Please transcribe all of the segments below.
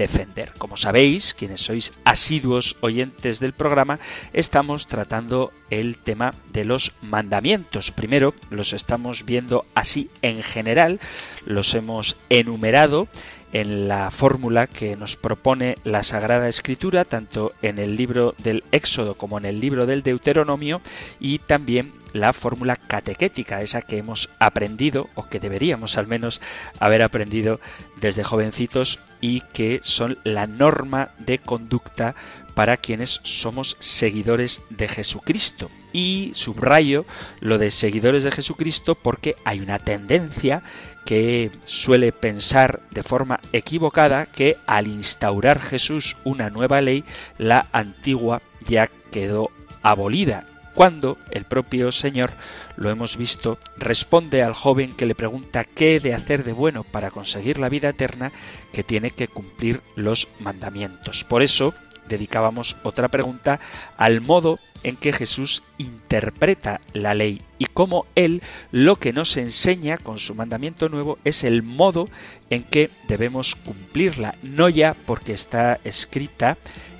defender. Como sabéis, quienes sois asiduos oyentes del programa, estamos tratando el tema de los mandamientos. Primero los estamos viendo así en general, los hemos enumerado en la fórmula que nos propone la Sagrada Escritura, tanto en el libro del Éxodo como en el libro del Deuteronomio, y también la fórmula catequética, esa que hemos aprendido, o que deberíamos al menos haber aprendido desde jovencitos, y que son la norma de conducta para quienes somos seguidores de Jesucristo. Y subrayo lo de seguidores de Jesucristo porque hay una tendencia que suele pensar de forma equivocada que al instaurar Jesús una nueva ley, la antigua ya quedó abolida cuando el propio Señor, lo hemos visto, responde al joven que le pregunta qué de hacer de bueno para conseguir la vida eterna, que tiene que cumplir los mandamientos. Por eso dedicábamos otra pregunta al modo en que Jesús interpreta la ley y cómo Él lo que nos enseña con su mandamiento nuevo es el modo en que debemos cumplirla, no ya porque está escrita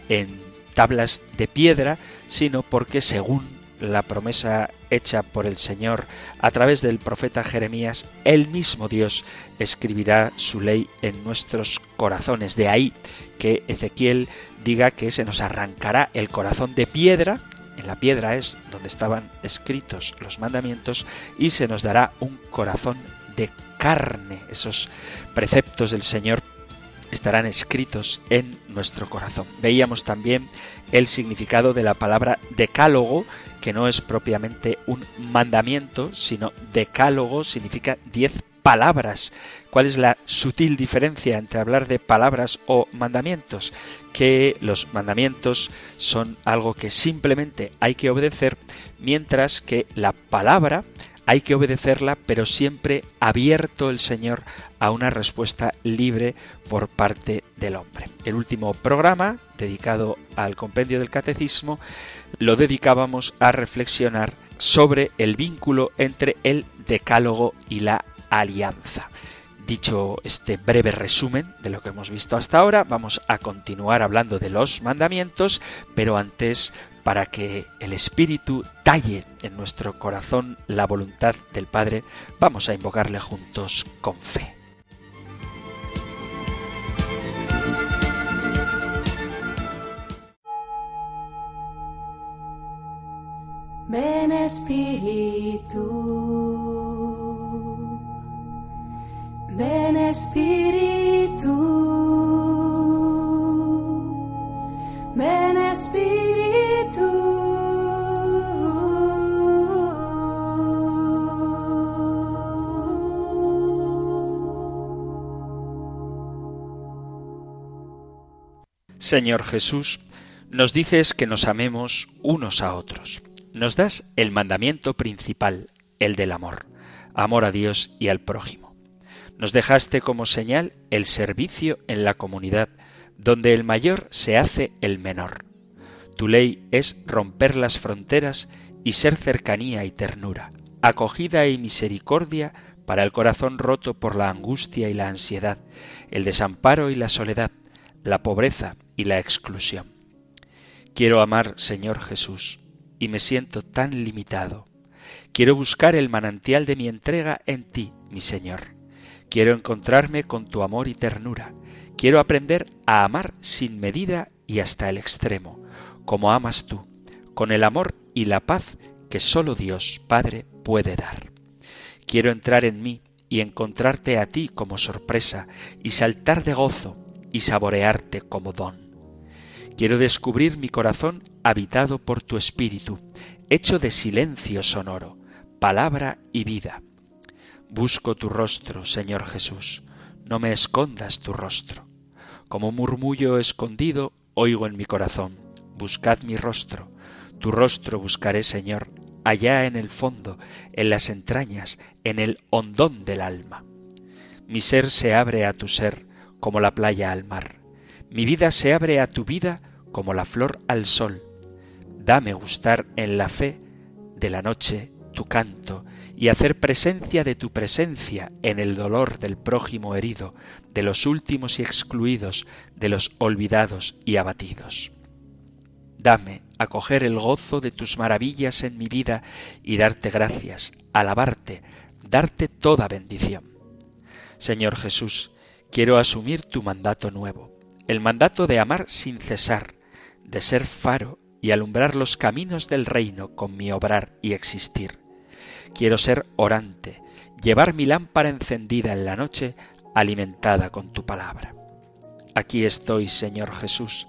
en tablas de piedra, sino porque según la promesa hecha por el Señor a través del profeta Jeremías, el mismo Dios escribirá su ley en nuestros corazones. De ahí que Ezequiel diga que se nos arrancará el corazón de piedra, en la piedra es donde estaban escritos los mandamientos, y se nos dará un corazón de carne. Esos preceptos del Señor estarán escritos en nuestro corazón. Veíamos también el significado de la palabra decálogo, que no es propiamente un mandamiento, sino decálogo significa diez palabras. ¿Cuál es la sutil diferencia entre hablar de palabras o mandamientos? Que los mandamientos son algo que simplemente hay que obedecer, mientras que la palabra hay que obedecerla, pero siempre abierto el Señor a una respuesta libre por parte del hombre. El último programa, dedicado al compendio del catecismo, lo dedicábamos a reflexionar sobre el vínculo entre el decálogo y la alianza. Dicho este breve resumen de lo que hemos visto hasta ahora, vamos a continuar hablando de los mandamientos, pero antes para que el Espíritu talle en nuestro corazón la voluntad del Padre, vamos a invocarle juntos con fe. Ven Espíritu, ven Espíritu, ven Espíritu. Señor Jesús, nos dices que nos amemos unos a otros. Nos das el mandamiento principal, el del amor, amor a Dios y al prójimo. Nos dejaste como señal el servicio en la comunidad, donde el mayor se hace el menor. Tu ley es romper las fronteras y ser cercanía y ternura, acogida y misericordia para el corazón roto por la angustia y la ansiedad, el desamparo y la soledad, la pobreza y la exclusión. Quiero amar, Señor Jesús, y me siento tan limitado. Quiero buscar el manantial de mi entrega en ti, mi Señor. Quiero encontrarme con tu amor y ternura. Quiero aprender a amar sin medida y hasta el extremo, como amas tú, con el amor y la paz que sólo Dios Padre puede dar. Quiero entrar en mí y encontrarte a ti como sorpresa y saltar de gozo, y saborearte como don. Quiero descubrir mi corazón habitado por tu espíritu, hecho de silencio sonoro, palabra y vida. Busco tu rostro, Señor Jesús, no me escondas tu rostro. Como murmullo escondido, oigo en mi corazón, buscad mi rostro, tu rostro buscaré, Señor, allá en el fondo, en las entrañas, en el hondón del alma. Mi ser se abre a tu ser, como la playa al mar. Mi vida se abre a tu vida, como la flor al sol. Dame gustar en la fe de la noche tu canto y hacer presencia de tu presencia en el dolor del prójimo herido, de los últimos y excluidos, de los olvidados y abatidos. Dame acoger el gozo de tus maravillas en mi vida y darte gracias, alabarte, darte toda bendición. Señor Jesús, quiero asumir tu mandato nuevo, el mandato de amar sin cesar, de ser faro y alumbrar los caminos del reino con mi obrar y existir. Quiero ser orante, llevar mi lámpara encendida en la noche, alimentada con tu palabra. Aquí estoy, Señor Jesús.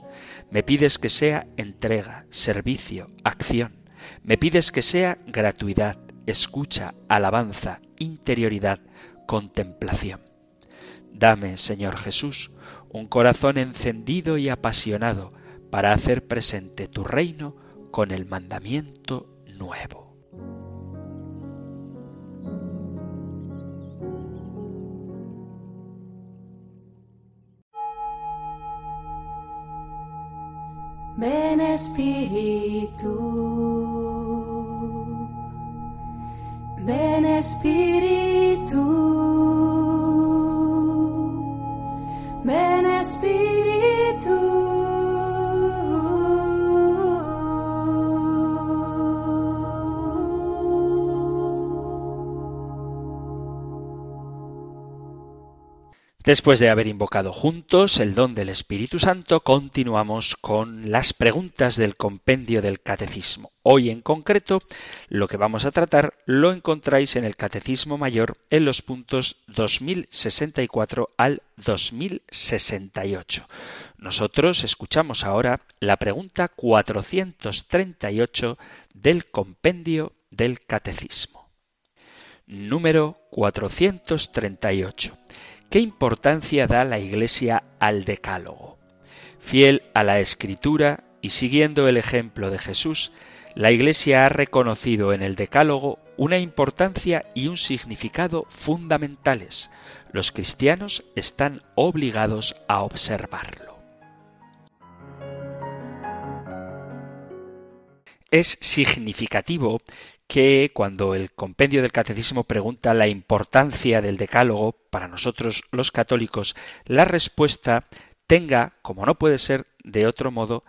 Me pides que sea entrega, servicio, acción. Me pides que sea gratuidad, escucha, alabanza, interioridad, contemplación. Dame, Señor Jesús, un corazón encendido y apasionado para hacer presente tu reino con el mandamiento nuevo. Ven Espíritu, ven Espíritu, Después de haber invocado juntos el don del Espíritu Santo, continuamos con las preguntas del compendio del Catecismo. Hoy en concreto, lo que vamos a tratar lo encontráis en el Catecismo Mayor en los puntos 2064 al 2068. Nosotros escuchamos ahora la pregunta 438 del compendio del Catecismo. Número 438. ¿Qué importancia da la Iglesia al Decálogo? Fiel a la Escritura y siguiendo el ejemplo de Jesús, la Iglesia ha reconocido en el Decálogo una importancia y un significado fundamentales. Los cristianos están obligados a observarlo. Es significativo que cuando el compendio del catecismo pregunta la importancia del decálogo para nosotros los católicos, la respuesta tenga, como no puede ser de otro modo,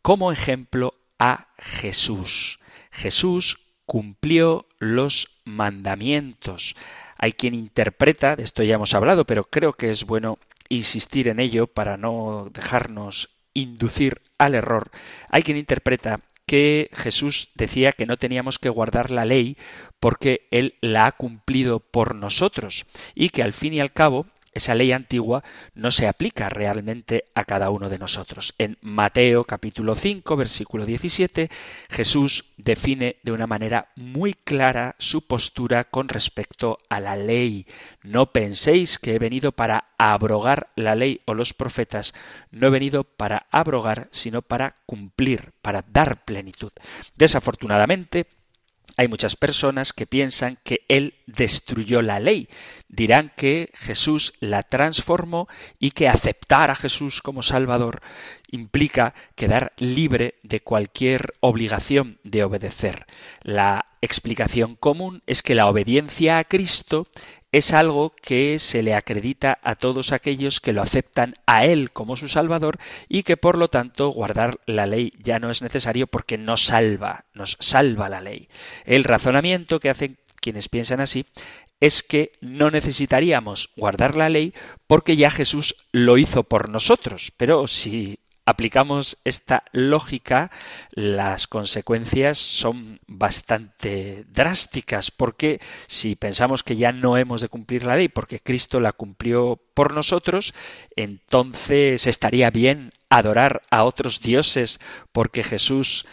como ejemplo a Jesús. Jesús cumplió los mandamientos. Hay quien interpreta, de esto ya hemos hablado, pero creo que es bueno insistir en ello para no dejarnos inducir al error. Hay quien interpreta que Jesús decía que no teníamos que guardar la ley porque Él la ha cumplido por nosotros y que al fin y al cabo esa ley antigua no se aplica realmente a cada uno de nosotros. En Mateo capítulo 5, versículo 17, Jesús define de una manera muy clara su postura con respecto a la ley. No penséis que he venido para abrogar la ley o los profetas, no he venido para abrogar, sino para cumplir, para dar plenitud. Desafortunadamente, hay muchas personas que piensan que Él destruyó la ley. Dirán que Jesús la transformó y que aceptar a Jesús como Salvador implica quedar libre de cualquier obligación de obedecer. La explicación común es que la obediencia a Cristo es algo que se le acredita a todos aquellos que lo aceptan a Él como su Salvador y que por lo tanto guardar la ley ya no es necesario porque nos salva, nos salva la ley. El razonamiento que hacen quienes piensan así es que no necesitaríamos guardar la ley porque ya Jesús lo hizo por nosotros. Pero si aplicamos esta lógica, las consecuencias son bastante drásticas, porque si pensamos que ya no hemos de cumplir la ley porque Cristo la cumplió por nosotros, entonces estaría bien adorar a otros dioses porque Jesús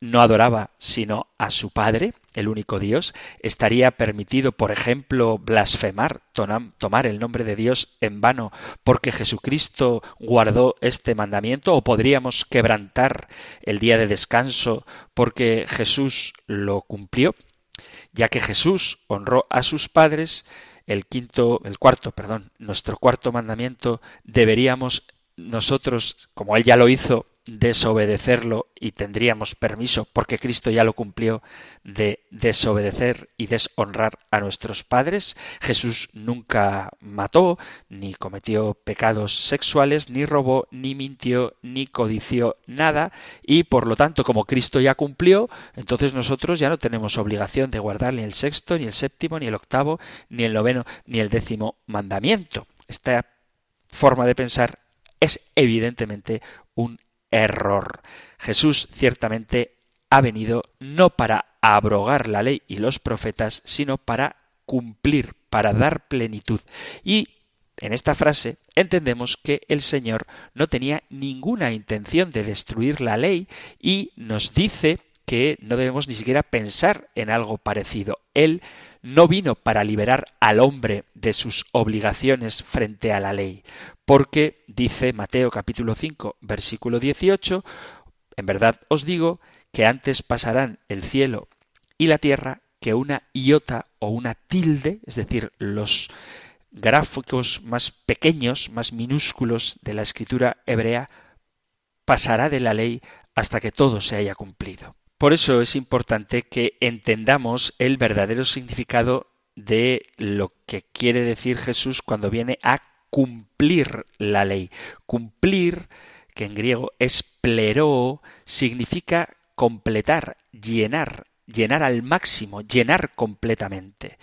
no adoraba sino a su Padre, el único Dios, estaría permitido, por ejemplo, blasfemar, tomar el nombre de Dios en vano porque Jesucristo guardó este mandamiento, o podríamos quebrantar el día de descanso porque Jesús lo cumplió, ya que Jesús honró a sus padres, el quinto, el cuarto, perdón, nuestro cuarto mandamiento deberíamos nosotros, como él ya lo hizo, desobedecerlo y tendríamos permiso, porque Cristo ya lo cumplió, de desobedecer y deshonrar a nuestros padres. Jesús nunca mató, ni cometió pecados sexuales, ni robó, ni mintió, ni codició nada, y por lo tanto, como Cristo ya cumplió, entonces nosotros ya no tenemos obligación de guardar ni el sexto, ni el séptimo, ni el octavo, ni el noveno, ni el décimo mandamiento. Esta forma de pensar es evidentemente un error. Jesús ciertamente ha venido no para abrogar la ley y los profetas, sino para cumplir, para dar plenitud. Y en esta frase entendemos que el Señor no tenía ninguna intención de destruir la ley y nos dice que no debemos ni siquiera pensar en algo parecido. Él no vino para liberar al hombre de sus obligaciones frente a la ley, porque dice Mateo capítulo 5 versículo 18, en verdad os digo que antes pasarán el cielo y la tierra que una iota o una tilde, es decir, los gráficos más pequeños, más minúsculos de la escritura hebrea, pasará de la ley hasta que todo se haya cumplido. Por eso es importante que entendamos el verdadero significado de lo que quiere decir Jesús cuando viene a cumplir la ley. Cumplir, que en griego es plero, significa completar, llenar, llenar al máximo, llenar completamente.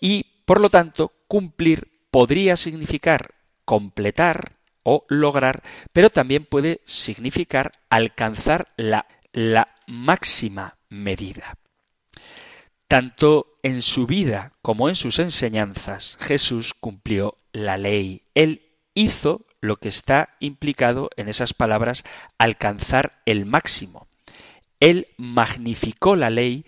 Y, por lo tanto, cumplir podría significar completar o lograr, pero también puede significar alcanzar la, la máxima medida. Tanto en su vida como en sus enseñanzas, Jesús cumplió la ley. Él hizo lo que está implicado en esas palabras, alcanzar el máximo. Él magnificó la ley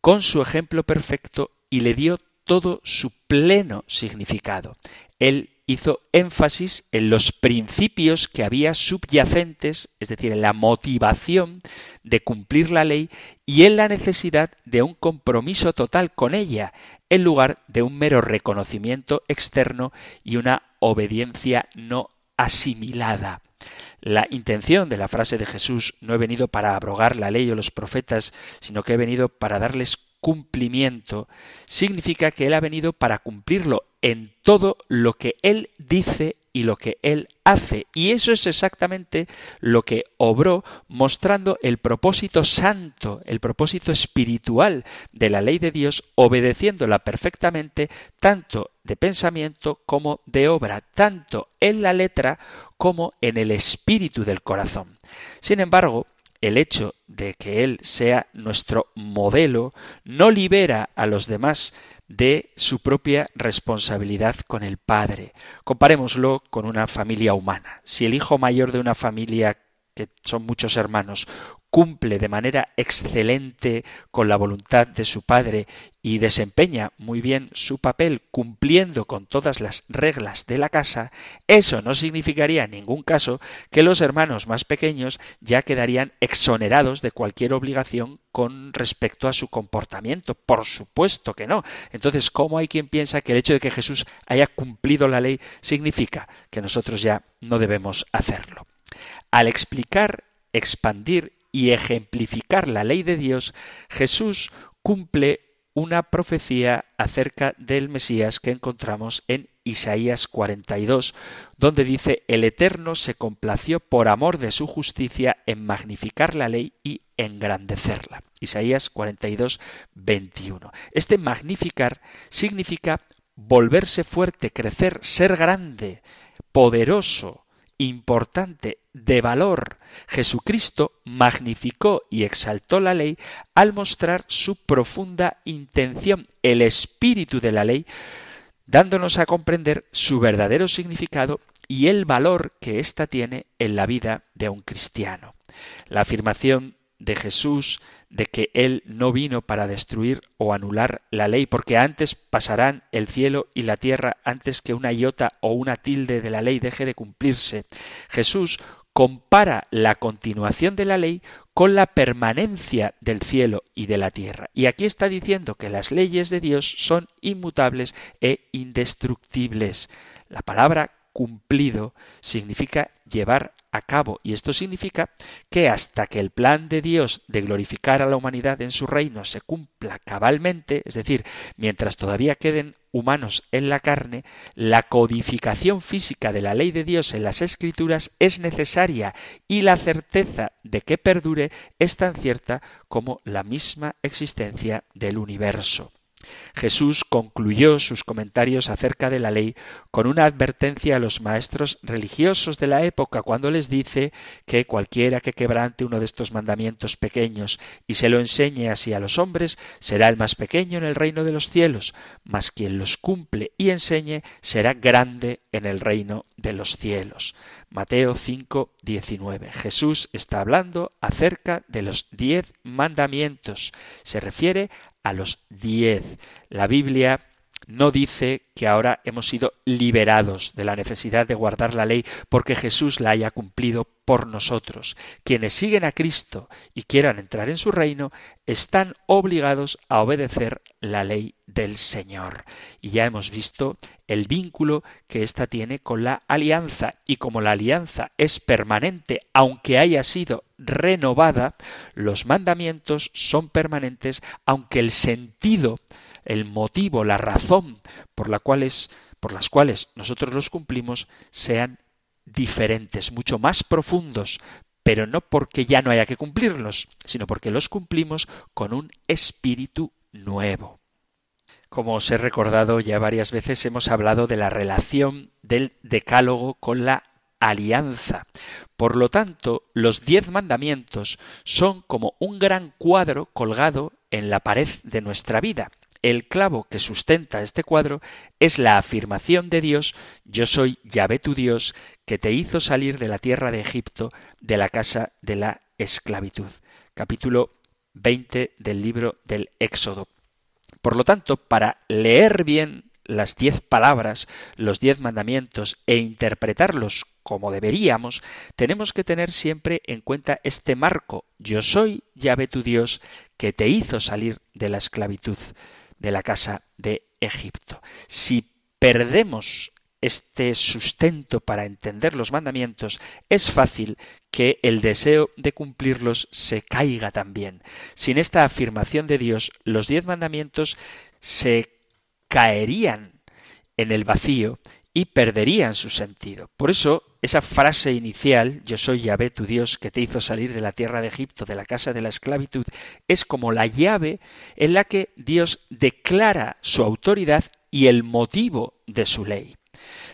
con su ejemplo perfecto y le dio todo su pleno significado. Él hizo énfasis en los principios que había subyacentes, es decir, en la motivación de cumplir la ley y en la necesidad de un compromiso total con ella, en lugar de un mero reconocimiento externo y una obediencia no asimilada. La intención de la frase de Jesús no he venido para abrogar la ley o los profetas, sino que he venido para darles cumplimiento, significa que Él ha venido para cumplirlo en todo lo que Él dice y lo que Él hace. Y eso es exactamente lo que obró mostrando el propósito santo, el propósito espiritual de la ley de Dios, obedeciéndola perfectamente tanto de pensamiento como de obra, tanto en la letra como en el espíritu del corazón. Sin embargo, el hecho de que Él sea nuestro modelo no libera a los demás de su propia responsabilidad con el Padre. Comparémoslo con una familia humana. Si el hijo mayor de una familia que son muchos hermanos, cumple de manera excelente con la voluntad de su padre y desempeña muy bien su papel cumpliendo con todas las reglas de la casa, eso no significaría en ningún caso que los hermanos más pequeños ya quedarían exonerados de cualquier obligación con respecto a su comportamiento. Por supuesto que no. Entonces, ¿cómo hay quien piensa que el hecho de que Jesús haya cumplido la ley significa que nosotros ya no debemos hacerlo? Al explicar, expandir y ejemplificar la ley de Dios, Jesús cumple una profecía acerca del Mesías que encontramos en Isaías 42, donde dice, el Eterno se complació por amor de su justicia en magnificar la ley y engrandecerla. Isaías 42, 21. Este magnificar significa volverse fuerte, crecer, ser grande, poderoso, importante, de valor. Jesucristo magnificó y exaltó la ley al mostrar su profunda intención, el espíritu de la ley, dándonos a comprender su verdadero significado y el valor que ésta tiene en la vida de un cristiano. La afirmación de Jesús de que Él no vino para destruir o anular la ley, porque antes pasarán el cielo y la tierra antes que una iota o una tilde de la ley deje de cumplirse. Jesús compara la continuación de la ley con la permanencia del cielo y de la tierra. Y aquí está diciendo que las leyes de Dios son inmutables e indestructibles. La palabra cumplido significa llevar a cabo y esto significa que hasta que el plan de Dios de glorificar a la humanidad en su reino se cumpla cabalmente, es decir, mientras todavía queden humanos en la carne, la codificación física de la ley de Dios en las escrituras es necesaria y la certeza de que perdure es tan cierta como la misma existencia del universo. Jesús concluyó sus comentarios acerca de la ley con una advertencia a los maestros religiosos de la época cuando les dice que cualquiera que quebrante uno de estos mandamientos pequeños y se lo enseñe así a los hombres será el más pequeño en el reino de los cielos, mas quien los cumple y enseñe será grande en el reino de los cielos. Mateo 5, 19. Jesús está hablando acerca de los diez mandamientos. Se refiere a los diez. La Biblia no dice que ahora hemos sido liberados de la necesidad de guardar la ley porque Jesús la haya cumplido por nosotros. Quienes siguen a Cristo y quieran entrar en su reino están obligados a obedecer la ley del Señor. Y ya hemos visto el vínculo que ésta tiene con la alianza y como la alianza es permanente aunque haya sido renovada, los mandamientos son permanentes aunque el sentido el motivo, la razón por la cuales, por las cuales nosotros los cumplimos sean diferentes, mucho más profundos, pero no porque ya no haya que cumplirlos, sino porque los cumplimos con un espíritu nuevo. Como os he recordado ya varias veces, hemos hablado de la relación del decálogo con la alianza. Por lo tanto, los diez mandamientos son como un gran cuadro colgado en la pared de nuestra vida el clavo que sustenta este cuadro es la afirmación de Dios Yo soy Yahvé tu Dios, que te hizo salir de la tierra de Egipto, de la casa de la esclavitud. Capítulo 20 del libro del Éxodo. Por lo tanto, para leer bien las diez palabras, los diez mandamientos e interpretarlos como deberíamos, tenemos que tener siempre en cuenta este marco. Yo soy Yahvé tu Dios, que te hizo salir de la esclavitud de la casa de Egipto. Si perdemos este sustento para entender los mandamientos, es fácil que el deseo de cumplirlos se caiga también. Sin esta afirmación de Dios, los diez mandamientos se caerían en el vacío y perderían su sentido. Por eso, esa frase inicial, yo soy Yahvé tu Dios que te hizo salir de la tierra de Egipto, de la casa de la esclavitud, es como la llave en la que Dios declara su autoridad y el motivo de su ley.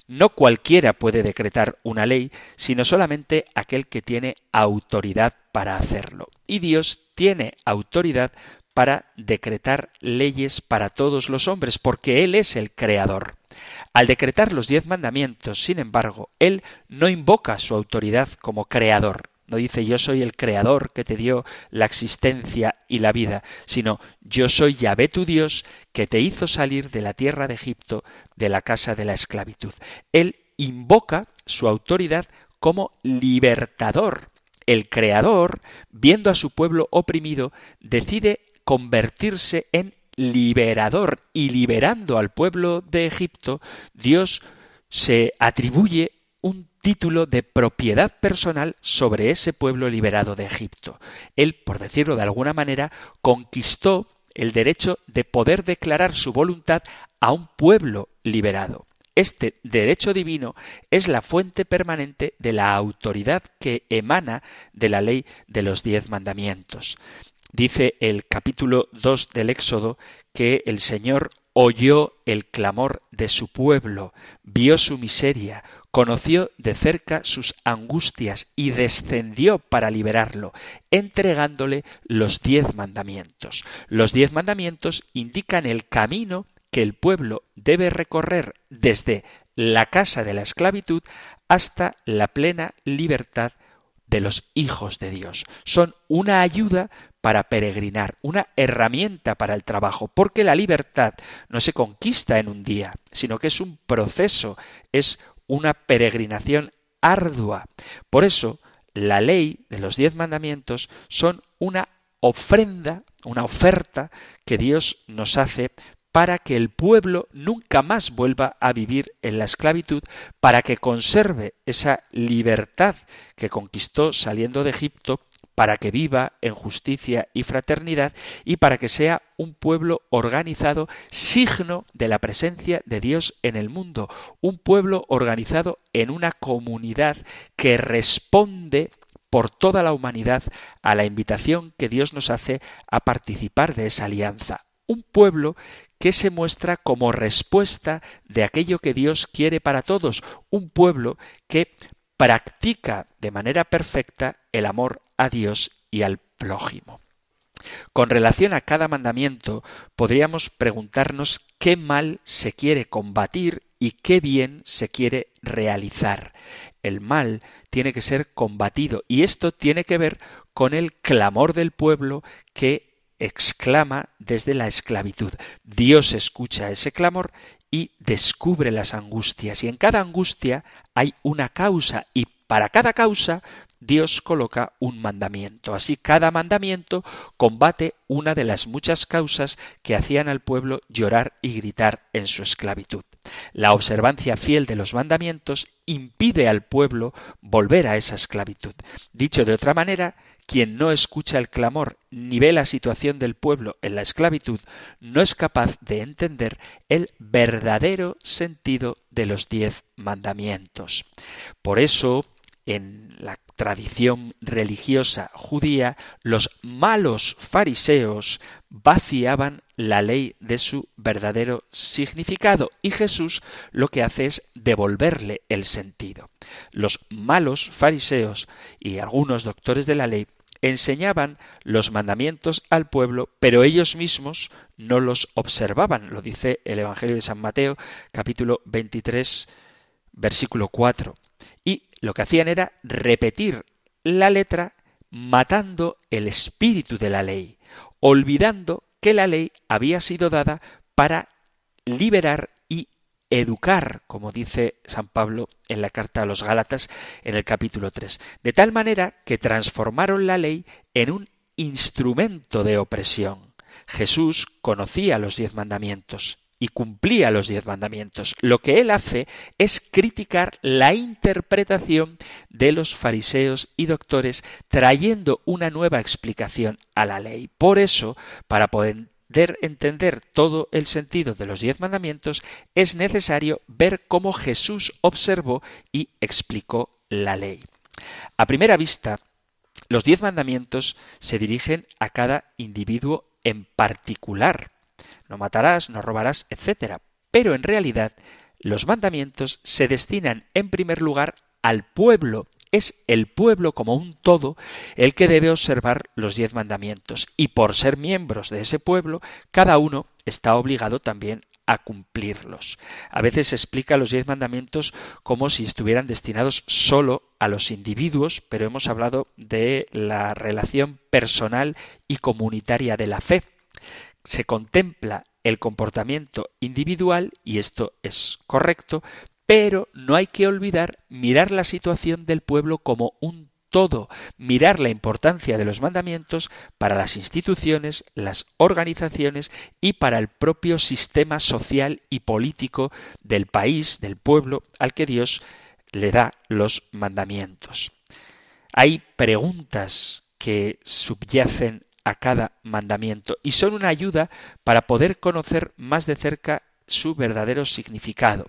No cualquiera puede decretar una ley, sino solamente aquel que tiene autoridad para hacerlo. Y Dios tiene autoridad para decretar leyes para todos los hombres, porque Él es el creador. Al decretar los diez mandamientos, sin embargo, él no invoca su autoridad como creador. No dice yo soy el creador que te dio la existencia y la vida, sino yo soy Yahvé tu Dios que te hizo salir de la tierra de Egipto, de la casa de la esclavitud. Él invoca su autoridad como libertador. El creador, viendo a su pueblo oprimido, decide convertirse en liberador y liberando al pueblo de Egipto, Dios se atribuye un título de propiedad personal sobre ese pueblo liberado de Egipto. Él, por decirlo de alguna manera, conquistó el derecho de poder declarar su voluntad a un pueblo liberado. Este derecho divino es la fuente permanente de la autoridad que emana de la ley de los diez mandamientos. Dice el capítulo 2 del Éxodo que el Señor oyó el clamor de su pueblo, vio su miseria, conoció de cerca sus angustias y descendió para liberarlo, entregándole los diez mandamientos. Los diez mandamientos indican el camino que el pueblo debe recorrer desde la casa de la esclavitud hasta la plena libertad de los hijos de Dios. Son una ayuda para peregrinar, una herramienta para el trabajo, porque la libertad no se conquista en un día, sino que es un proceso, es una peregrinación ardua. Por eso, la ley de los diez mandamientos son una ofrenda, una oferta que Dios nos hace para que el pueblo nunca más vuelva a vivir en la esclavitud, para que conserve esa libertad que conquistó saliendo de Egipto, para que viva en justicia y fraternidad y para que sea un pueblo organizado, signo de la presencia de Dios en el mundo, un pueblo organizado en una comunidad que responde por toda la humanidad a la invitación que Dios nos hace a participar de esa alianza. Un pueblo que se muestra como respuesta de aquello que Dios quiere para todos, un pueblo que practica de manera perfecta el amor a Dios y al prójimo. Con relación a cada mandamiento, podríamos preguntarnos qué mal se quiere combatir y qué bien se quiere realizar. El mal tiene que ser combatido y esto tiene que ver con el clamor del pueblo que exclama desde la esclavitud. Dios escucha ese clamor y descubre las angustias. Y en cada angustia hay una causa y para cada causa Dios coloca un mandamiento. Así cada mandamiento combate una de las muchas causas que hacían al pueblo llorar y gritar en su esclavitud. La observancia fiel de los mandamientos impide al pueblo volver a esa esclavitud. Dicho de otra manera, quien no escucha el clamor ni ve la situación del pueblo en la esclavitud no es capaz de entender el verdadero sentido de los diez mandamientos. Por eso, en la tradición religiosa judía, los malos fariseos vaciaban la ley de su verdadero significado y Jesús lo que hace es devolverle el sentido. Los malos fariseos y algunos doctores de la ley enseñaban los mandamientos al pueblo, pero ellos mismos no los observaban. Lo dice el Evangelio de San Mateo, capítulo 23, versículo 4. Y lo que hacían era repetir la letra matando el espíritu de la ley, olvidando que la ley había sido dada para liberar educar, como dice San Pablo en la carta a los Gálatas en el capítulo 3, de tal manera que transformaron la ley en un instrumento de opresión. Jesús conocía los diez mandamientos y cumplía los diez mandamientos. Lo que él hace es criticar la interpretación de los fariseos y doctores, trayendo una nueva explicación a la ley. Por eso, para poder entender todo el sentido de los diez mandamientos, es necesario ver cómo Jesús observó y explicó la ley. A primera vista, los diez mandamientos se dirigen a cada individuo en particular. No matarás, no robarás, etc. Pero en realidad, los mandamientos se destinan en primer lugar al pueblo es el pueblo como un todo el que debe observar los diez mandamientos y por ser miembros de ese pueblo, cada uno está obligado también a cumplirlos. A veces se explica los diez mandamientos como si estuvieran destinados solo a los individuos, pero hemos hablado de la relación personal y comunitaria de la fe. Se contempla el comportamiento individual, y esto es correcto, pero no hay que olvidar mirar la situación del pueblo como un todo, mirar la importancia de los mandamientos para las instituciones, las organizaciones y para el propio sistema social y político del país, del pueblo al que Dios le da los mandamientos. Hay preguntas que subyacen a cada mandamiento y son una ayuda para poder conocer más de cerca su verdadero significado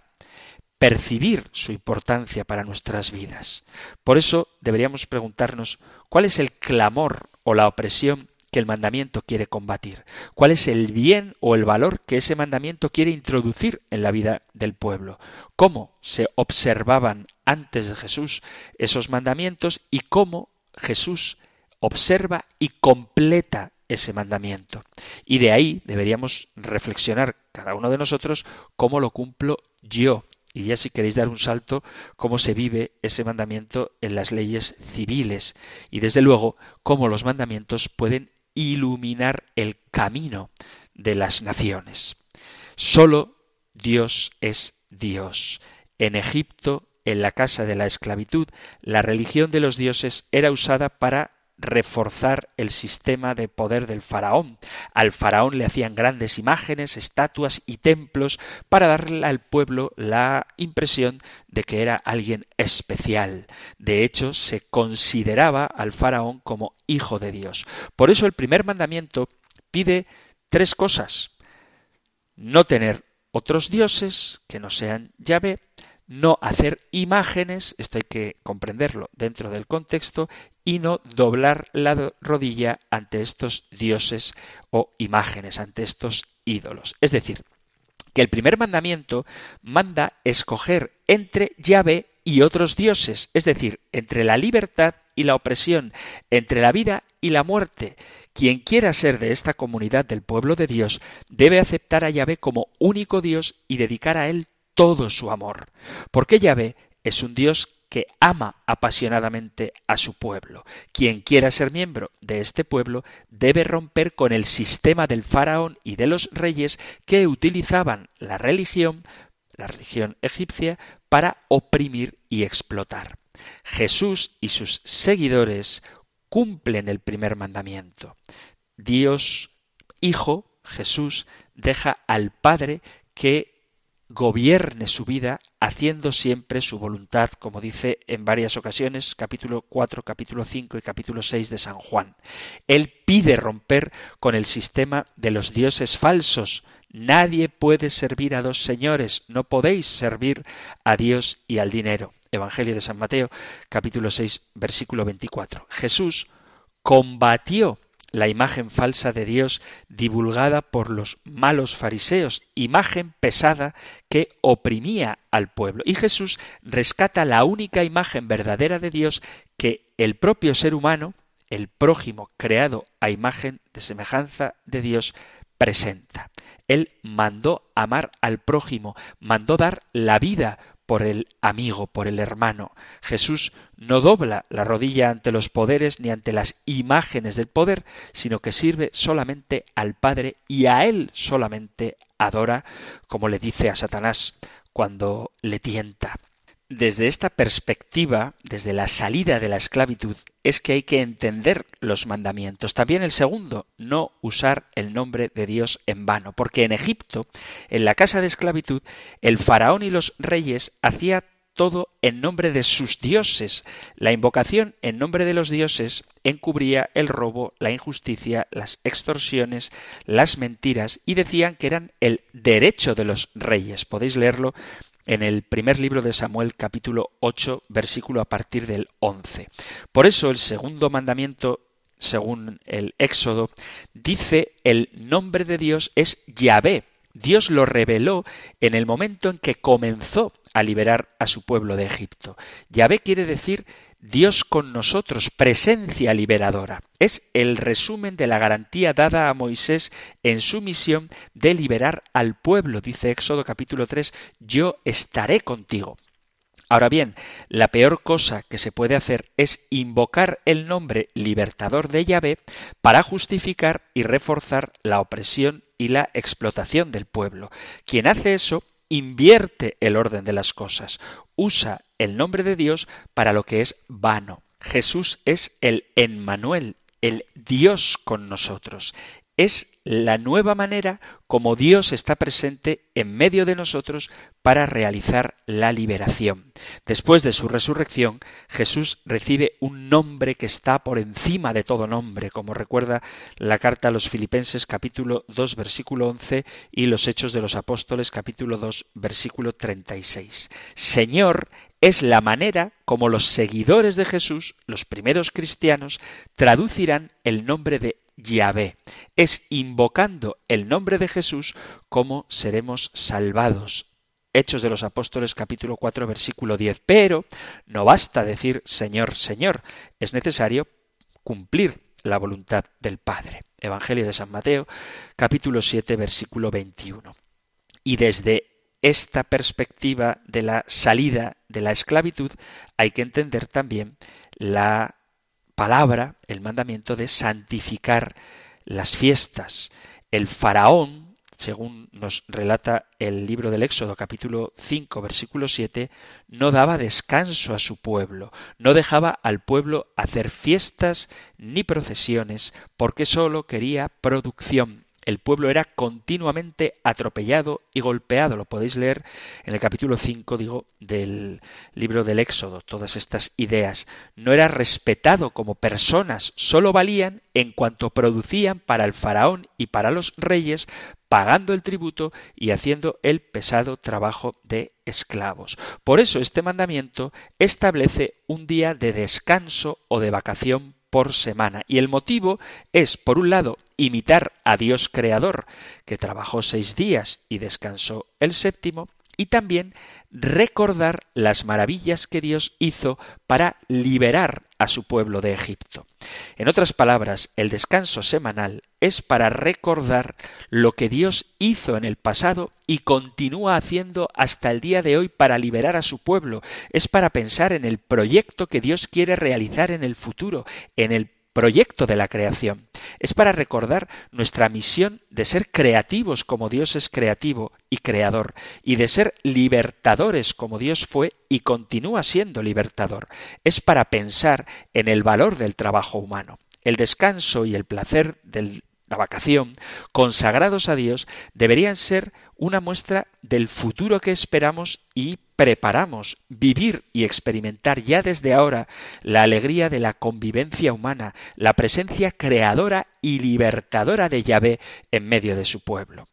percibir su importancia para nuestras vidas. Por eso deberíamos preguntarnos cuál es el clamor o la opresión que el mandamiento quiere combatir? ¿Cuál es el bien o el valor que ese mandamiento quiere introducir en la vida del pueblo? ¿Cómo se observaban antes de Jesús esos mandamientos y cómo Jesús observa y completa ese mandamiento? Y de ahí deberíamos reflexionar cada uno de nosotros cómo lo cumplo yo y ya si queréis dar un salto, cómo se vive ese mandamiento en las leyes civiles y desde luego cómo los mandamientos pueden iluminar el camino de las naciones. Solo Dios es Dios. En Egipto, en la casa de la esclavitud, la religión de los dioses era usada para reforzar el sistema de poder del faraón. Al faraón le hacían grandes imágenes, estatuas y templos para darle al pueblo la impresión de que era alguien especial. De hecho, se consideraba al faraón como hijo de Dios. Por eso el primer mandamiento pide tres cosas. No tener otros dioses que no sean Yahvé, no hacer imágenes, esto hay que comprenderlo dentro del contexto, y no doblar la rodilla ante estos dioses o imágenes, ante estos ídolos. Es decir, que el primer mandamiento manda escoger entre Yahvé y otros dioses, es decir, entre la libertad y la opresión, entre la vida y la muerte. Quien quiera ser de esta comunidad del pueblo de Dios debe aceptar a Yahvé como único Dios y dedicar a él todo su amor, porque Yahvé es un Dios que ama apasionadamente a su pueblo. Quien quiera ser miembro de este pueblo debe romper con el sistema del faraón y de los reyes que utilizaban la religión, la religión egipcia, para oprimir y explotar. Jesús y sus seguidores cumplen el primer mandamiento. Dios, Hijo, Jesús, deja al Padre que gobierne su vida haciendo siempre su voluntad, como dice en varias ocasiones, capítulo 4, capítulo 5 y capítulo 6 de San Juan. Él pide romper con el sistema de los dioses falsos. Nadie puede servir a dos señores, no podéis servir a Dios y al dinero. Evangelio de San Mateo, capítulo 6, versículo 24. Jesús combatió la imagen falsa de Dios divulgada por los malos fariseos, imagen pesada que oprimía al pueblo. Y Jesús rescata la única imagen verdadera de Dios que el propio ser humano, el prójimo creado a imagen de semejanza de Dios, presenta. Él mandó amar al prójimo, mandó dar la vida por el amigo, por el hermano. Jesús no dobla la rodilla ante los poderes ni ante las imágenes del poder, sino que sirve solamente al Padre y a Él solamente adora, como le dice a Satanás cuando le tienta. Desde esta perspectiva, desde la salida de la esclavitud, es que hay que entender los mandamientos. También el segundo, no usar el nombre de Dios en vano, porque en Egipto, en la casa de esclavitud, el faraón y los reyes hacía todo en nombre de sus dioses. La invocación en nombre de los dioses encubría el robo, la injusticia, las extorsiones, las mentiras y decían que eran el derecho de los reyes. Podéis leerlo en el primer libro de Samuel capítulo 8 versículo a partir del 11. Por eso el segundo mandamiento según el Éxodo dice el nombre de Dios es Yahvé. Dios lo reveló en el momento en que comenzó a liberar a su pueblo de Egipto. Yahvé quiere decir Dios con nosotros, presencia liberadora. Es el resumen de la garantía dada a Moisés en su misión de liberar al pueblo. Dice Éxodo capítulo 3, yo estaré contigo. Ahora bien, la peor cosa que se puede hacer es invocar el nombre libertador de Yahvé para justificar y reforzar la opresión y la explotación del pueblo. Quien hace eso invierte el orden de las cosas, usa el nombre de Dios para lo que es vano. Jesús es el Emmanuel, el Dios con nosotros. Es la nueva manera como Dios está presente en medio de nosotros para realizar la liberación. Después de su resurrección, Jesús recibe un nombre que está por encima de todo nombre, como recuerda la carta a los Filipenses capítulo 2 versículo 11 y los Hechos de los Apóstoles capítulo 2 versículo 36. Señor es la manera como los seguidores de Jesús, los primeros cristianos, traducirán el nombre de Yahvé. Es invocando el nombre de Jesús como seremos salvados. Hechos de los Apóstoles capítulo 4 versículo 10. Pero no basta decir Señor, Señor, es necesario cumplir la voluntad del Padre. Evangelio de San Mateo capítulo 7 versículo 21. Y desde esta perspectiva de la salida de la esclavitud hay que entender también la palabra, el mandamiento de santificar las fiestas. El faraón, según nos relata el libro del Éxodo capítulo 5 versículo 7, no daba descanso a su pueblo, no dejaba al pueblo hacer fiestas ni procesiones, porque sólo quería producción el pueblo era continuamente atropellado y golpeado. Lo podéis leer en el capítulo 5, digo, del libro del Éxodo, todas estas ideas. No era respetado como personas, solo valían en cuanto producían para el faraón y para los reyes, pagando el tributo y haciendo el pesado trabajo de esclavos. Por eso este mandamiento establece un día de descanso o de vacación por semana. Y el motivo es, por un lado, imitar a Dios Creador, que trabajó seis días y descansó el séptimo, y también recordar las maravillas que Dios hizo para liberar a su pueblo de Egipto. En otras palabras, el descanso semanal es para recordar lo que Dios hizo en el pasado y continúa haciendo hasta el día de hoy para liberar a su pueblo. Es para pensar en el proyecto que Dios quiere realizar en el futuro, en el proyecto de la creación. Es para recordar nuestra misión de ser creativos como Dios es creativo y creador, y de ser libertadores como Dios fue y continúa siendo libertador. Es para pensar en el valor del trabajo humano. El descanso y el placer de la vacación, consagrados a Dios, deberían ser una muestra del futuro que esperamos y preparamos, vivir y experimentar ya desde ahora la alegría de la convivencia humana, la presencia creadora y libertadora de Yahvé en medio de su pueblo.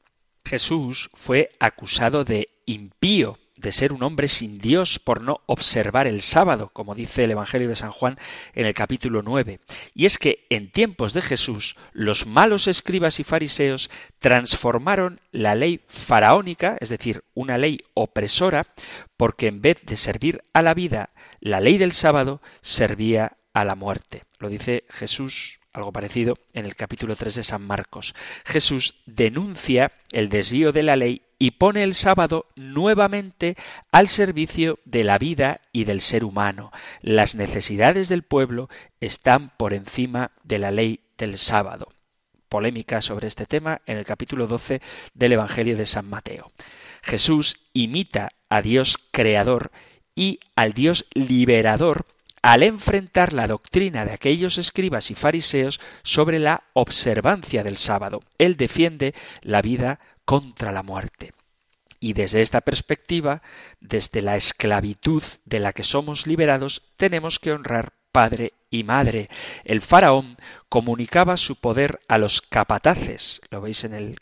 Jesús fue acusado de impío de ser un hombre sin Dios por no observar el sábado, como dice el Evangelio de San Juan en el capítulo 9. Y es que en tiempos de Jesús los malos escribas y fariseos transformaron la ley faraónica, es decir, una ley opresora, porque en vez de servir a la vida, la ley del sábado servía a la muerte. Lo dice Jesús algo parecido en el capítulo 3 de San Marcos. Jesús denuncia el desvío de la ley y pone el sábado nuevamente al servicio de la vida y del ser humano. Las necesidades del pueblo están por encima de la ley del sábado. Polémica sobre este tema en el capítulo 12 del Evangelio de San Mateo. Jesús imita a Dios creador y al Dios liberador al enfrentar la doctrina de aquellos escribas y fariseos sobre la observancia del sábado. Él defiende la vida contra la muerte. Y desde esta perspectiva, desde la esclavitud de la que somos liberados, tenemos que honrar padre y madre. El faraón comunicaba su poder a los capataces, lo veis en el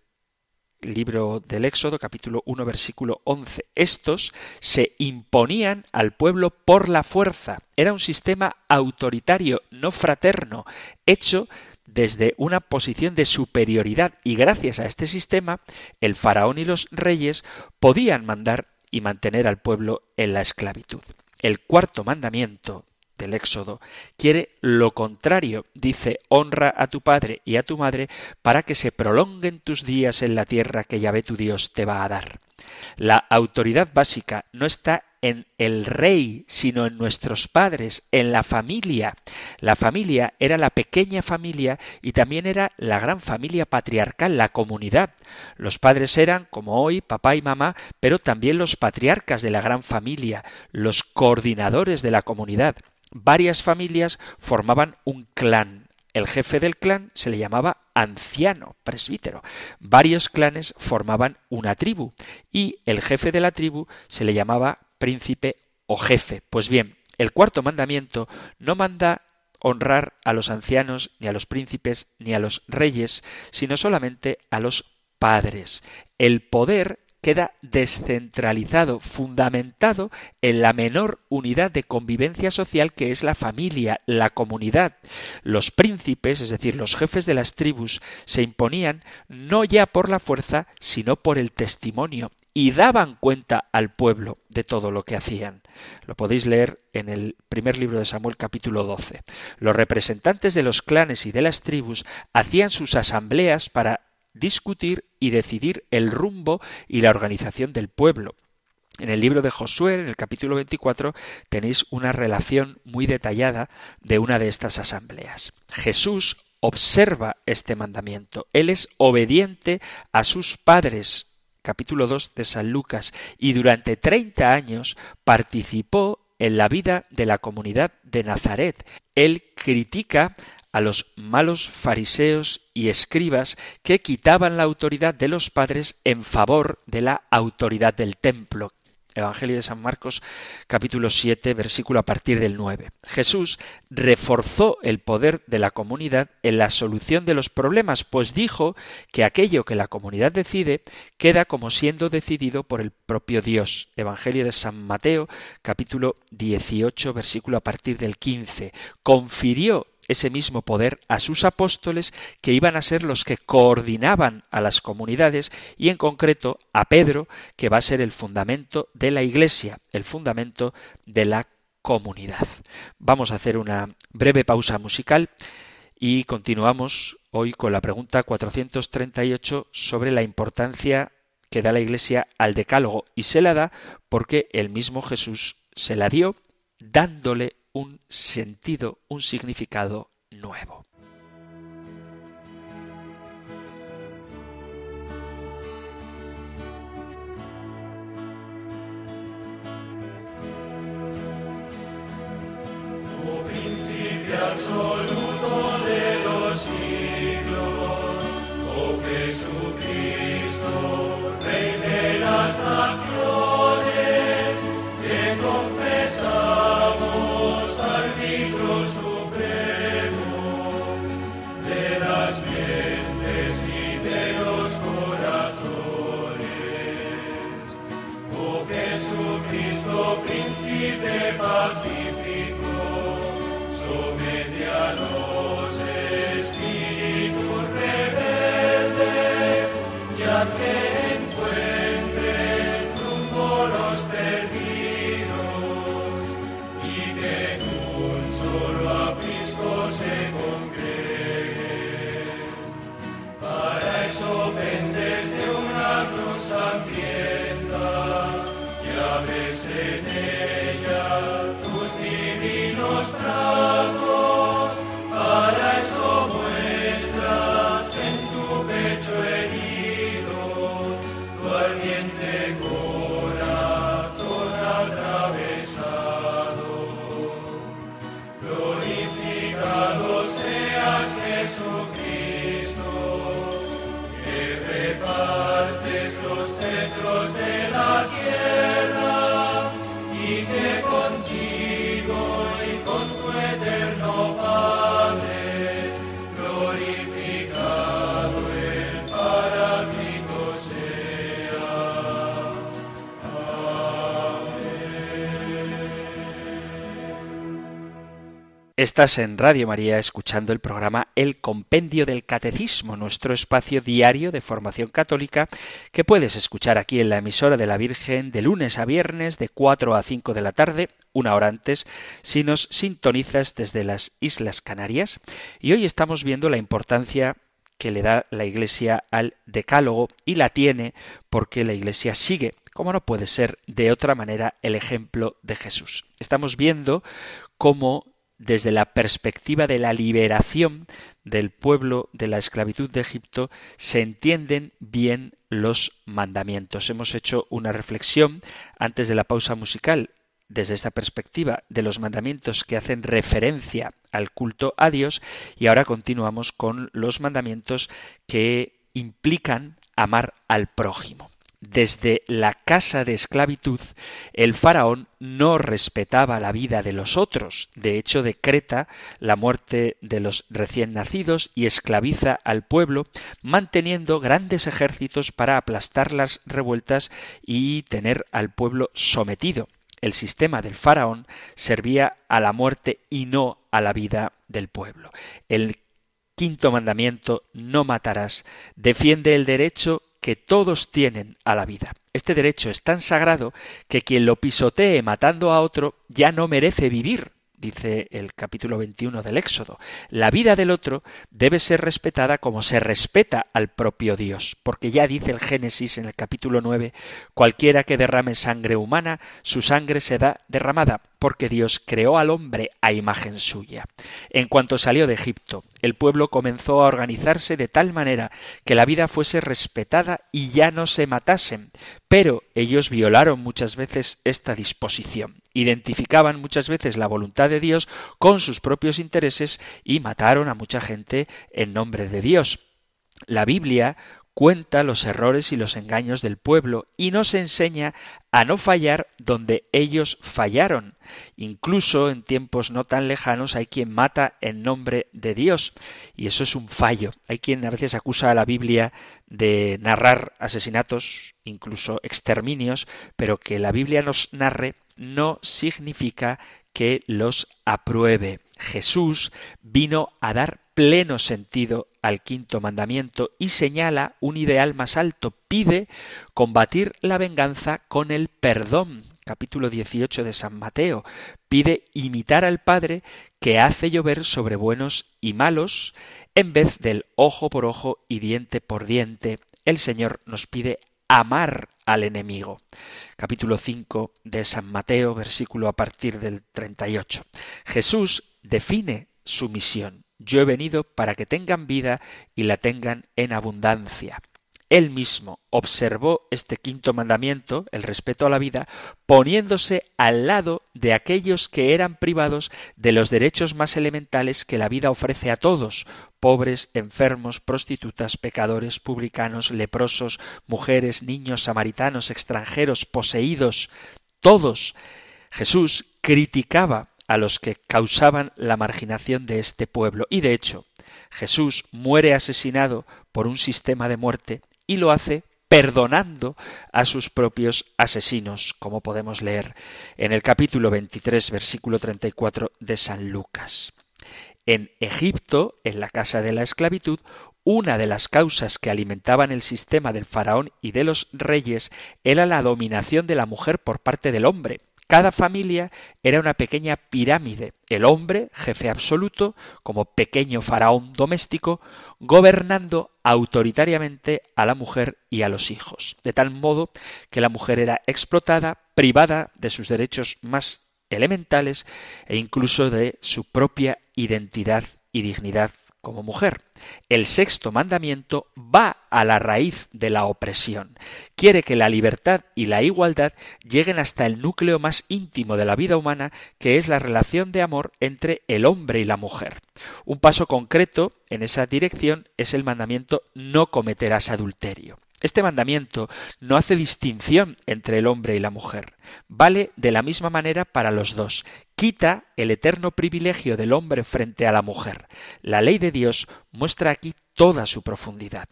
libro del Éxodo capítulo 1 versículo 11. Estos se imponían al pueblo por la fuerza. Era un sistema autoritario, no fraterno, hecho desde una posición de superioridad y gracias a este sistema el faraón y los reyes podían mandar y mantener al pueblo en la esclavitud. El cuarto mandamiento del Éxodo quiere lo contrario. Dice, honra a tu padre y a tu madre para que se prolonguen tus días en la tierra que Yahvé tu Dios te va a dar. La autoridad básica no está en el rey, sino en nuestros padres, en la familia. La familia era la pequeña familia y también era la gran familia patriarcal, la comunidad. Los padres eran, como hoy, papá y mamá, pero también los patriarcas de la gran familia, los coordinadores de la comunidad. Varias familias formaban un clan. El jefe del clan se le llamaba anciano, presbítero. Varios clanes formaban una tribu y el jefe de la tribu se le llamaba príncipe o jefe. Pues bien, el cuarto mandamiento no manda honrar a los ancianos, ni a los príncipes, ni a los reyes, sino solamente a los padres. El poder queda descentralizado, fundamentado en la menor unidad de convivencia social que es la familia, la comunidad. Los príncipes, es decir, los jefes de las tribus, se imponían no ya por la fuerza, sino por el testimonio y daban cuenta al pueblo de todo lo que hacían. Lo podéis leer en el primer libro de Samuel capítulo 12. Los representantes de los clanes y de las tribus hacían sus asambleas para discutir y decidir el rumbo y la organización del pueblo. En el libro de Josué, en el capítulo 24, tenéis una relación muy detallada de una de estas asambleas. Jesús observa este mandamiento. Él es obediente a sus padres, capítulo 2 de San Lucas, y durante treinta años participó en la vida de la comunidad de Nazaret. Él critica a los malos fariseos y escribas que quitaban la autoridad de los padres en favor de la autoridad del templo. Evangelio de San Marcos capítulo 7 versículo a partir del 9. Jesús reforzó el poder de la comunidad en la solución de los problemas, pues dijo que aquello que la comunidad decide queda como siendo decidido por el propio Dios. Evangelio de San Mateo capítulo 18 versículo a partir del 15. Confirió ese mismo poder a sus apóstoles que iban a ser los que coordinaban a las comunidades y en concreto a Pedro que va a ser el fundamento de la Iglesia, el fundamento de la comunidad. Vamos a hacer una breve pausa musical y continuamos hoy con la pregunta 438 sobre la importancia que da la Iglesia al decálogo y se la da porque el mismo Jesús se la dio dándole un sentido, un significado nuevo. nos. Estás en Radio María escuchando el programa El Compendio del Catecismo, nuestro espacio diario de formación católica que puedes escuchar aquí en la emisora de la Virgen de lunes a viernes de 4 a 5 de la tarde, una hora antes, si nos sintonizas desde las Islas Canarias. Y hoy estamos viendo la importancia que le da la Iglesia al decálogo y la tiene porque la Iglesia sigue como no puede ser de otra manera, el ejemplo de Jesús. Estamos viendo cómo desde la perspectiva de la liberación del pueblo de la esclavitud de Egipto, se entienden bien los mandamientos. Hemos hecho una reflexión antes de la pausa musical desde esta perspectiva de los mandamientos que hacen referencia al culto a Dios y ahora continuamos con los mandamientos que implican amar al prójimo. Desde la casa de esclavitud, el faraón no respetaba la vida de los otros. De hecho, decreta la muerte de los recién nacidos y esclaviza al pueblo, manteniendo grandes ejércitos para aplastar las revueltas y tener al pueblo sometido. El sistema del faraón servía a la muerte y no a la vida del pueblo. El quinto mandamiento, no matarás, defiende el derecho que todos tienen a la vida. Este derecho es tan sagrado que quien lo pisotee matando a otro ya no merece vivir dice el capítulo 21 del Éxodo. La vida del otro debe ser respetada como se respeta al propio Dios, porque ya dice el Génesis en el capítulo 9, cualquiera que derrame sangre humana, su sangre será derramada, porque Dios creó al hombre a imagen suya. En cuanto salió de Egipto, el pueblo comenzó a organizarse de tal manera que la vida fuese respetada y ya no se matasen, pero ellos violaron muchas veces esta disposición, identificaban muchas veces la voluntad de Dios con sus propios intereses y mataron a mucha gente en nombre de Dios. La Biblia cuenta los errores y los engaños del pueblo y nos enseña a no fallar donde ellos fallaron. Incluso en tiempos no tan lejanos hay quien mata en nombre de Dios y eso es un fallo. Hay quien a veces acusa a la Biblia de narrar asesinatos, incluso exterminios, pero que la Biblia nos narre no significa que los apruebe. Jesús vino a dar pleno sentido al quinto mandamiento y señala un ideal más alto. Pide combatir la venganza con el perdón. Capítulo 18 de San Mateo. Pide imitar al Padre que hace llover sobre buenos y malos en vez del ojo por ojo y diente por diente. El Señor nos pide amar al enemigo. Capítulo 5 de San Mateo, versículo a partir del 38. Jesús define su misión. Yo he venido para que tengan vida y la tengan en abundancia. Él mismo observó este quinto mandamiento, el respeto a la vida, poniéndose al lado de aquellos que eran privados de los derechos más elementales que la vida ofrece a todos, pobres, enfermos, prostitutas, pecadores, publicanos, leprosos, mujeres, niños, samaritanos, extranjeros, poseídos, todos. Jesús criticaba a los que causaban la marginación de este pueblo. Y de hecho, Jesús muere asesinado por un sistema de muerte y lo hace perdonando a sus propios asesinos, como podemos leer en el capítulo 23, versículo 34 de San Lucas. En Egipto, en la casa de la esclavitud, una de las causas que alimentaban el sistema del faraón y de los reyes era la dominación de la mujer por parte del hombre, cada familia era una pequeña pirámide. El hombre, jefe absoluto, como pequeño faraón doméstico, gobernando autoritariamente a la mujer y a los hijos. De tal modo que la mujer era explotada, privada de sus derechos más elementales e incluso de su propia identidad y dignidad como mujer. El sexto mandamiento va a la raíz de la opresión. Quiere que la libertad y la igualdad lleguen hasta el núcleo más íntimo de la vida humana, que es la relación de amor entre el hombre y la mujer. Un paso concreto en esa dirección es el mandamiento no cometerás adulterio. Este mandamiento no hace distinción entre el hombre y la mujer. Vale de la misma manera para los dos. Quita el eterno privilegio del hombre frente a la mujer. La ley de Dios muestra aquí toda su profundidad.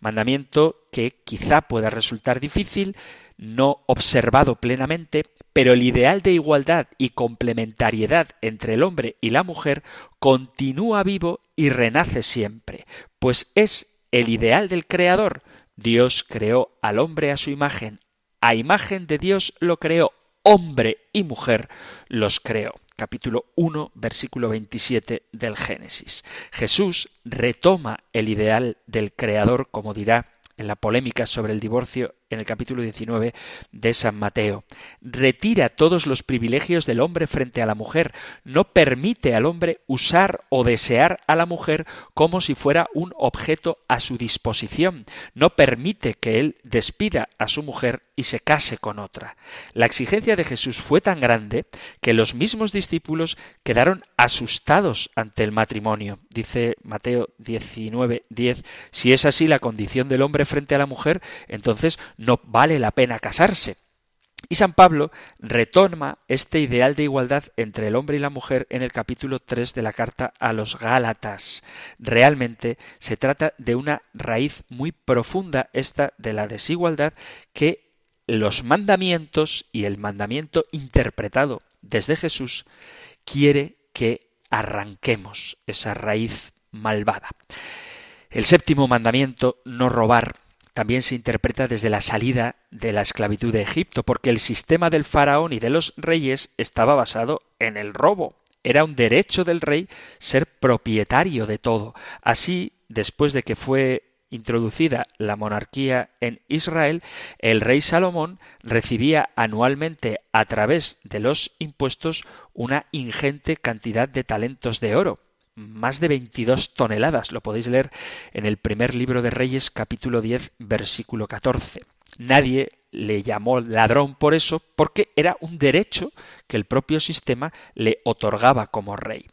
Mandamiento que quizá pueda resultar difícil, no observado plenamente, pero el ideal de igualdad y complementariedad entre el hombre y la mujer continúa vivo y renace siempre, pues es el ideal del Creador, Dios creó al hombre a su imagen, a imagen de Dios lo creó, hombre y mujer los creó. Capítulo 1, versículo 27 del Génesis. Jesús retoma el ideal del Creador, como dirá en la polémica sobre el divorcio en el capítulo 19 de San Mateo. Retira todos los privilegios del hombre frente a la mujer, no permite al hombre usar o desear a la mujer como si fuera un objeto a su disposición, no permite que él despida a su mujer y se case con otra. La exigencia de Jesús fue tan grande que los mismos discípulos quedaron asustados ante el matrimonio. Dice Mateo 19, 10, si es así la condición del hombre frente a la mujer, entonces no vale la pena casarse. Y San Pablo retoma este ideal de igualdad entre el hombre y la mujer en el capítulo 3 de la carta a los Gálatas. Realmente se trata de una raíz muy profunda esta de la desigualdad que los mandamientos y el mandamiento interpretado desde Jesús quiere que arranquemos esa raíz malvada. El séptimo mandamiento, no robar, también se interpreta desde la salida de la esclavitud de Egipto, porque el sistema del faraón y de los reyes estaba basado en el robo. Era un derecho del rey ser propietario de todo. Así, después de que fue introducida la monarquía en Israel, el rey Salomón recibía anualmente a través de los impuestos una ingente cantidad de talentos de oro, más de 22 toneladas. Lo podéis leer en el primer libro de Reyes capítulo 10 versículo 14. Nadie le llamó ladrón por eso, porque era un derecho que el propio sistema le otorgaba como rey.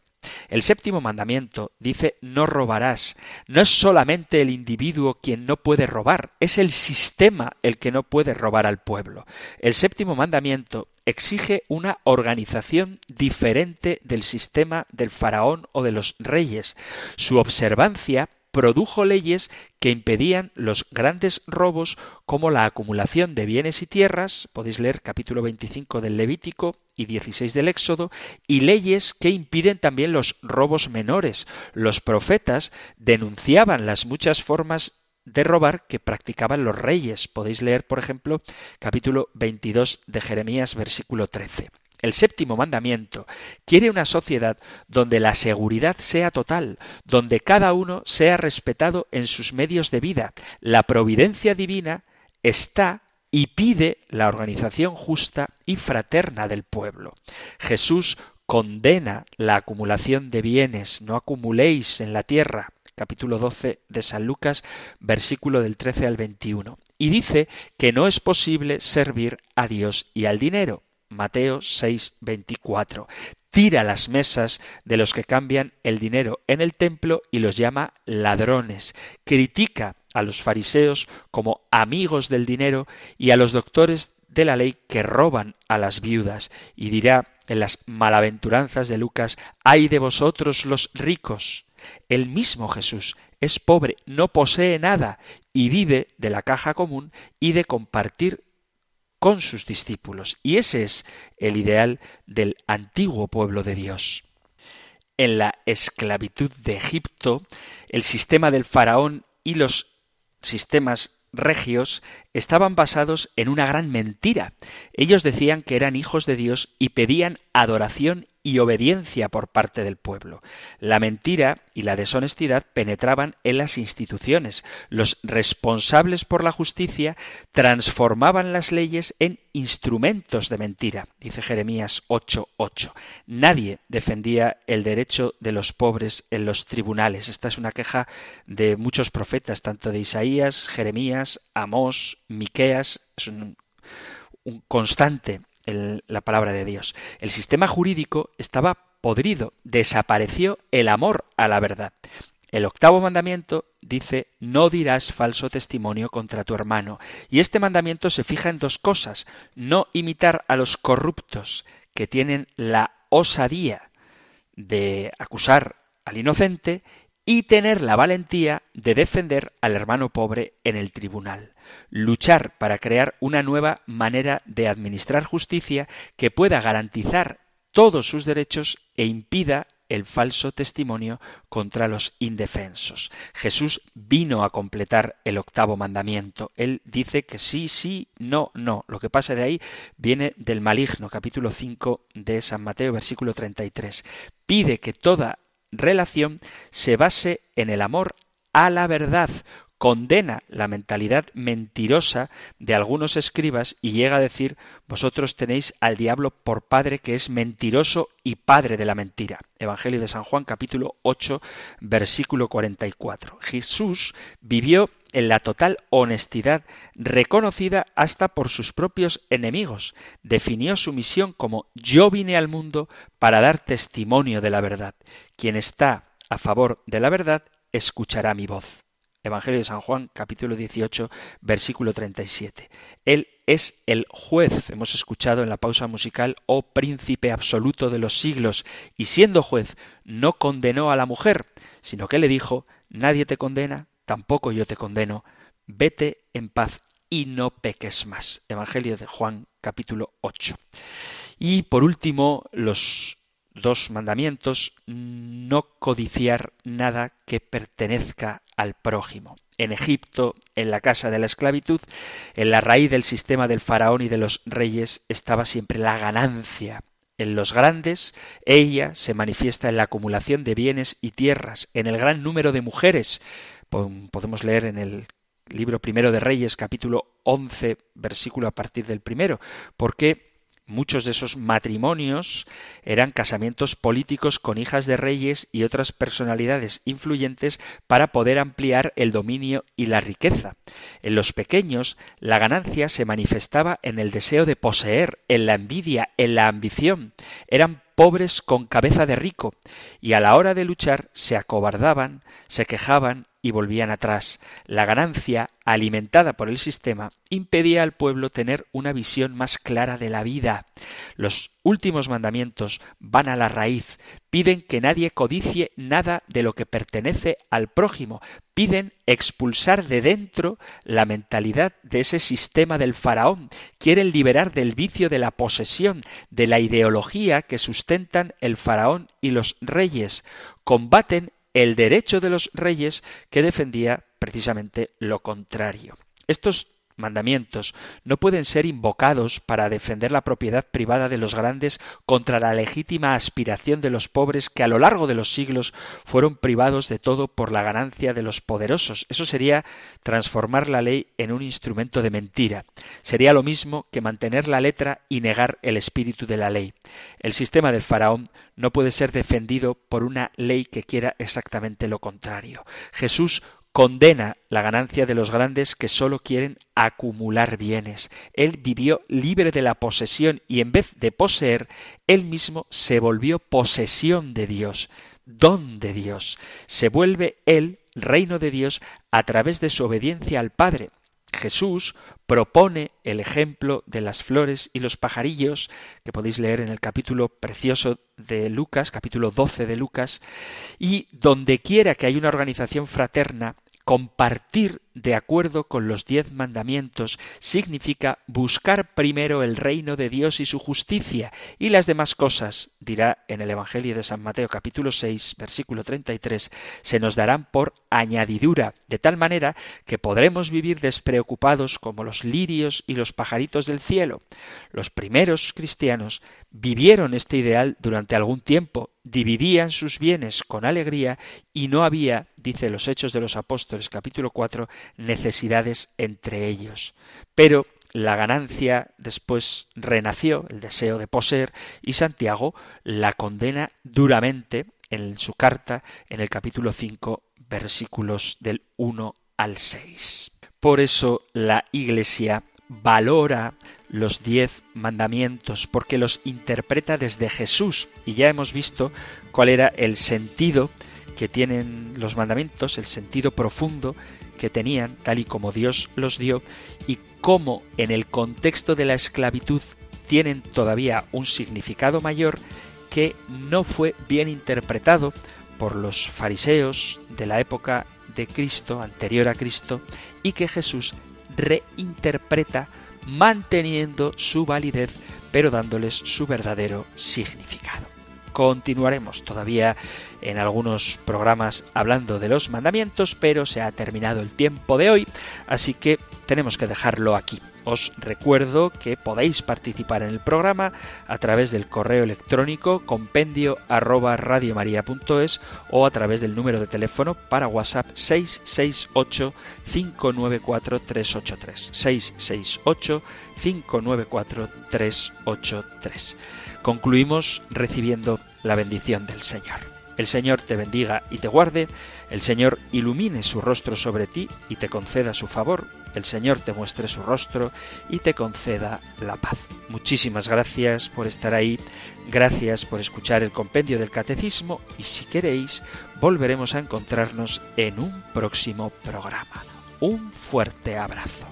El séptimo mandamiento dice no robarás. No es solamente el individuo quien no puede robar, es el sistema el que no puede robar al pueblo. El séptimo mandamiento exige una organización diferente del sistema del faraón o de los reyes. Su observancia produjo leyes que impedían los grandes robos como la acumulación de bienes y tierras, podéis leer capítulo 25 del Levítico y 16 del Éxodo, y leyes que impiden también los robos menores. Los profetas denunciaban las muchas formas de robar que practicaban los reyes. Podéis leer, por ejemplo, capítulo 22 de Jeremías, versículo 13. El séptimo mandamiento quiere una sociedad donde la seguridad sea total, donde cada uno sea respetado en sus medios de vida. La providencia divina está y pide la organización justa y fraterna del pueblo. Jesús condena la acumulación de bienes, no acumuléis en la tierra, capítulo 12 de San Lucas, versículo del 13 al 21, y dice que no es posible servir a Dios y al dinero. Mateo 6, 24. Tira las mesas de los que cambian el dinero en el templo y los llama ladrones. Critica a los fariseos como amigos del dinero y a los doctores de la ley que roban a las viudas y dirá en las malaventuranzas de Lucas, ay de vosotros los ricos. El mismo Jesús es pobre, no posee nada y vive de la caja común y de compartir con sus discípulos. Y ese es el ideal del antiguo pueblo de Dios. En la esclavitud de Egipto, el sistema del faraón y los sistemas regios estaban basados en una gran mentira. Ellos decían que eran hijos de Dios y pedían adoración y obediencia por parte del pueblo. La mentira y la deshonestidad penetraban en las instituciones. Los responsables por la justicia transformaban las leyes en instrumentos de mentira, dice Jeremías 8:8. Nadie defendía el derecho de los pobres en los tribunales. Esta es una queja de muchos profetas, tanto de Isaías, Jeremías, Amós, Miqueas, es un, un constante la palabra de Dios. El sistema jurídico estaba podrido, desapareció el amor a la verdad. El octavo mandamiento dice no dirás falso testimonio contra tu hermano. Y este mandamiento se fija en dos cosas. No imitar a los corruptos que tienen la osadía de acusar al inocente y tener la valentía de defender al hermano pobre en el tribunal. Luchar para crear una nueva manera de administrar justicia que pueda garantizar todos sus derechos e impida el falso testimonio contra los indefensos. Jesús vino a completar el octavo mandamiento. Él dice que sí, sí, no, no. Lo que pasa de ahí viene del maligno, capítulo 5 de San Mateo, versículo 33. Pide que toda relación se base en el amor a la verdad, condena la mentalidad mentirosa de algunos escribas y llega a decir vosotros tenéis al diablo por padre que es mentiroso y padre de la mentira. Evangelio de San Juan capítulo 8 versículo 44. Jesús vivió en la total honestidad reconocida hasta por sus propios enemigos. Definió su misión como yo vine al mundo para dar testimonio de la verdad. Quien está a favor de la verdad escuchará mi voz. Evangelio de San Juan, capítulo 18, versículo 37. Él es el juez, hemos escuchado en la pausa musical, oh príncipe absoluto de los siglos, y siendo juez, no condenó a la mujer, sino que le dijo, nadie te condena, tampoco yo te condeno, vete en paz y no peques más. Evangelio de Juan, capítulo 8. Y por último, los dos mandamientos, no codiciar nada que pertenezca al prójimo. En Egipto, en la casa de la esclavitud, en la raíz del sistema del faraón y de los reyes estaba siempre la ganancia. En los grandes, ella se manifiesta en la acumulación de bienes y tierras, en el gran número de mujeres. Podemos leer en el libro primero de Reyes, capítulo 11, versículo a partir del primero, porque Muchos de esos matrimonios eran casamientos políticos con hijas de reyes y otras personalidades influyentes para poder ampliar el dominio y la riqueza. En los pequeños, la ganancia se manifestaba en el deseo de poseer, en la envidia, en la ambición. Eran pobres con cabeza de rico, y a la hora de luchar se acobardaban, se quejaban y volvían atrás. La ganancia, alimentada por el sistema, impedía al pueblo tener una visión más clara de la vida. Los últimos mandamientos van a la raíz, piden que nadie codicie nada de lo que pertenece al prójimo, piden expulsar de dentro la mentalidad de ese sistema del faraón, quieren liberar del vicio de la posesión, de la ideología que sustentan el faraón y los reyes, combaten el derecho de los reyes que defendía precisamente lo contrario. Estos mandamientos no pueden ser invocados para defender la propiedad privada de los grandes contra la legítima aspiración de los pobres que a lo largo de los siglos fueron privados de todo por la ganancia de los poderosos. Eso sería transformar la ley en un instrumento de mentira. Sería lo mismo que mantener la letra y negar el espíritu de la ley. El sistema del faraón no puede ser defendido por una ley que quiera exactamente lo contrario. Jesús condena la ganancia de los grandes que sólo quieren acumular bienes. Él vivió libre de la posesión y en vez de poseer, él mismo se volvió posesión de Dios, don de Dios. Se vuelve él reino de Dios a través de su obediencia al Padre. Jesús propone el ejemplo de las flores y los pajarillos, que podéis leer en el capítulo precioso de Lucas, capítulo 12 de Lucas, y donde quiera que haya una organización fraterna, compartir de acuerdo con los diez mandamientos significa buscar primero el reino de Dios y su justicia, y las demás cosas, dirá en el Evangelio de San Mateo capítulo 6, versículo 33, se nos darán por añadidura, de tal manera que podremos vivir despreocupados como los lirios y los pajaritos del cielo. Los primeros cristianos vivieron este ideal durante algún tiempo, dividían sus bienes con alegría y no había, dice los Hechos de los Apóstoles capítulo 4, necesidades entre ellos. Pero la ganancia después renació, el deseo de poseer, y Santiago la condena duramente en su carta en el capítulo 5, versículos del 1 al 6. Por eso la Iglesia valora los diez mandamientos, porque los interpreta desde Jesús, y ya hemos visto cuál era el sentido que tienen los mandamientos, el sentido profundo que tenían, tal y como Dios los dio, y cómo en el contexto de la esclavitud tienen todavía un significado mayor que no fue bien interpretado por los fariseos de la época de Cristo, anterior a Cristo, y que Jesús reinterpreta manteniendo su validez, pero dándoles su verdadero significado. Continuaremos todavía en algunos programas hablando de los mandamientos, pero se ha terminado el tiempo de hoy, así que tenemos que dejarlo aquí. Os recuerdo que podéis participar en el programa a través del correo electrónico compendio arroba radiomaria.es o a través del número de teléfono para WhatsApp 668 594 383 668 594 383. Concluimos recibiendo la bendición del Señor. El Señor te bendiga y te guarde, el Señor ilumine su rostro sobre ti y te conceda su favor el Señor te muestre su rostro y te conceda la paz. Muchísimas gracias por estar ahí, gracias por escuchar el compendio del catecismo y si queréis volveremos a encontrarnos en un próximo programa. Un fuerte abrazo.